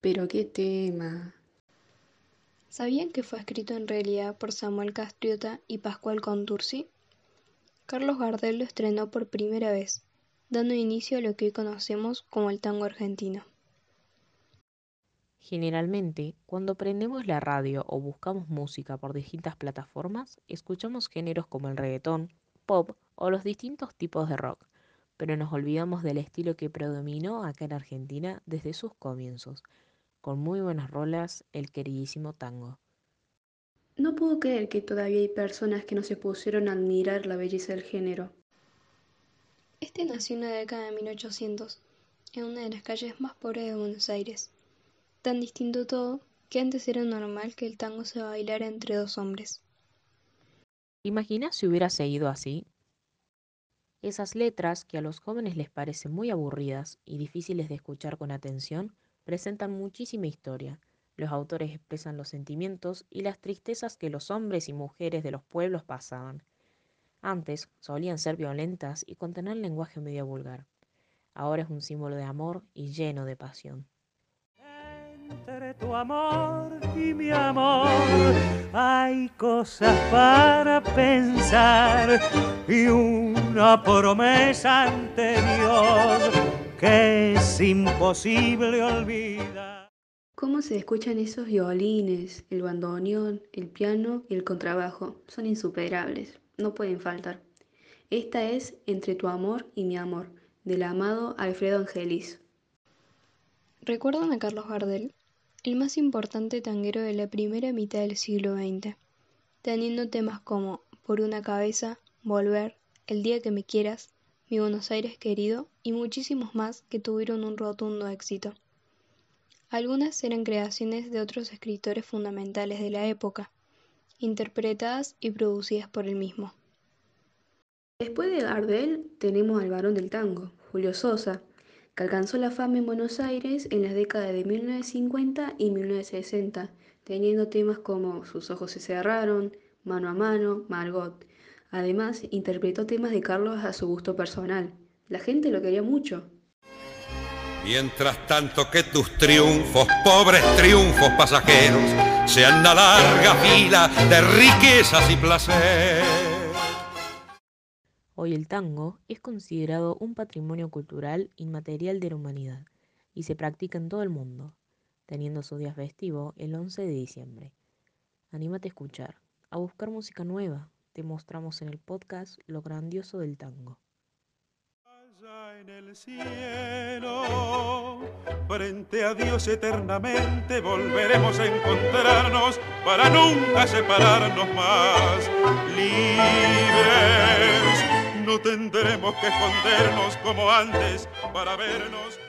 Pero qué tema. ¿Sabían que fue escrito en realidad por Samuel Castriota y Pascual Contursi? Carlos Gardel lo estrenó por primera vez, dando inicio a lo que hoy conocemos como el tango argentino. Generalmente, cuando prendemos la radio o buscamos música por distintas plataformas, escuchamos géneros como el reggaetón, pop o los distintos tipos de rock, pero nos olvidamos del estilo que predominó acá en Argentina desde sus comienzos, con muy buenas rolas, el queridísimo tango. No puedo creer que todavía hay personas que no se pusieron a admirar la belleza del género. Este nació en la década de 1800, en una de las calles más pobres de Buenos Aires. Tan distinto todo que antes era normal que el tango se bailara entre dos hombres. ¿Imaginas si hubiera seguido así? Esas letras, que a los jóvenes les parecen muy aburridas y difíciles de escuchar con atención, presentan muchísima historia. Los autores expresan los sentimientos y las tristezas que los hombres y mujeres de los pueblos pasaban. Antes solían ser violentas y contener lenguaje medio vulgar. Ahora es un símbolo de amor y lleno de pasión. Entre tu amor y mi amor hay cosas para pensar y una promesa ante que es imposible olvidar. ¿Cómo se escuchan esos violines, el bandoneón, el piano y el contrabajo? Son insuperables, no pueden faltar. Esta es Entre tu amor y mi amor, del amado Alfredo Angelis. ¿Recuerdan a Carlos Gardel? El más importante tanguero de la primera mitad del siglo XX, teniendo temas como Por una cabeza, Volver, El día que me quieras, Mi Buenos Aires querido y muchísimos más que tuvieron un rotundo éxito. Algunas eran creaciones de otros escritores fundamentales de la época, interpretadas y producidas por él mismo. Después de Gardel tenemos al varón del tango, Julio Sosa, que alcanzó la fama en Buenos Aires en las décadas de 1950 y 1960, teniendo temas como Sus ojos se cerraron, Mano a mano, Margot. Además, interpretó temas de Carlos a su gusto personal, la gente lo quería mucho. Mientras tanto que tus triunfos, pobres triunfos pasajeros, sean la larga fila de riquezas y placer. Hoy el tango es considerado un patrimonio cultural inmaterial de la humanidad y se practica en todo el mundo, teniendo su día festivo el 11 de diciembre. Anímate a escuchar, a buscar música nueva. Te mostramos en el podcast lo grandioso del tango en el cielo, frente a Dios eternamente volveremos a encontrarnos para nunca separarnos más. Libres, no tendremos que escondernos como antes para vernos